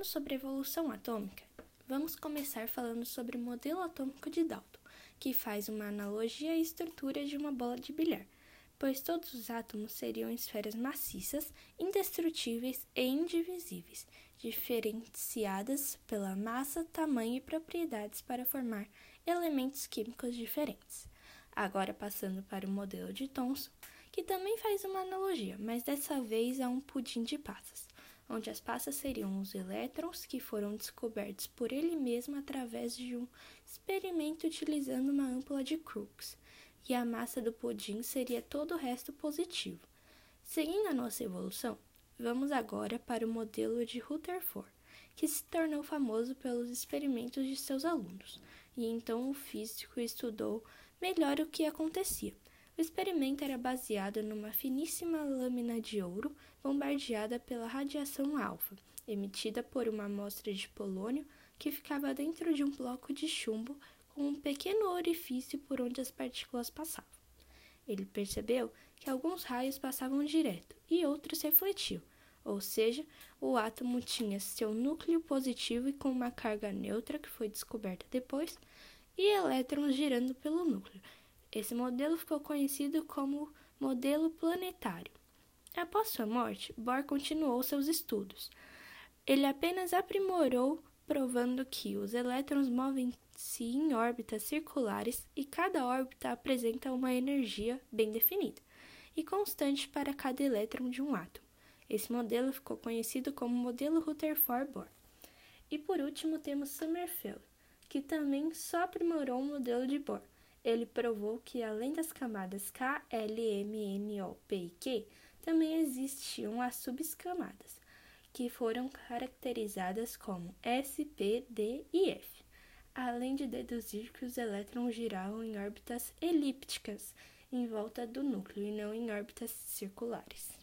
Falando sobre evolução atômica, vamos começar falando sobre o modelo atômico de Dalton, que faz uma analogia à estrutura de uma bola de bilhar, pois todos os átomos seriam esferas maciças, indestrutíveis e indivisíveis, diferenciadas pela massa, tamanho e propriedades para formar elementos químicos diferentes. Agora passando para o modelo de Thomson, que também faz uma analogia, mas dessa vez a um pudim de passas, onde as passas seriam os elétrons que foram descobertos por ele mesmo através de um experimento utilizando uma ampula de Crookes, e a massa do pudim seria todo o resto positivo. Seguindo a nossa evolução, vamos agora para o modelo de Rutherford, que se tornou famoso pelos experimentos de seus alunos, e então o físico estudou melhor o que acontecia. O experimento era baseado numa finíssima lâmina de ouro bombardeada pela radiação alfa, emitida por uma amostra de polônio que ficava dentro de um bloco de chumbo com um pequeno orifício por onde as partículas passavam. Ele percebeu que alguns raios passavam direto e outros refletiam, ou seja, o átomo tinha seu núcleo positivo e com uma carga neutra que foi descoberta depois, e elétrons girando pelo núcleo, esse modelo ficou conhecido como modelo planetário. Após sua morte, Bohr continuou seus estudos. Ele apenas aprimorou, provando que os elétrons movem-se em órbitas circulares e cada órbita apresenta uma energia bem definida e constante para cada elétron de um átomo. Esse modelo ficou conhecido como modelo Rutherford-Bohr. E por último temos Sommerfeld, que também só aprimorou o modelo de Bohr ele provou que além das camadas K, L, M, N, O, P e Q, também existiam as subcamadas, que foram caracterizadas como S, P, D e F, além de deduzir que os elétrons giravam em órbitas elípticas em volta do núcleo e não em órbitas circulares.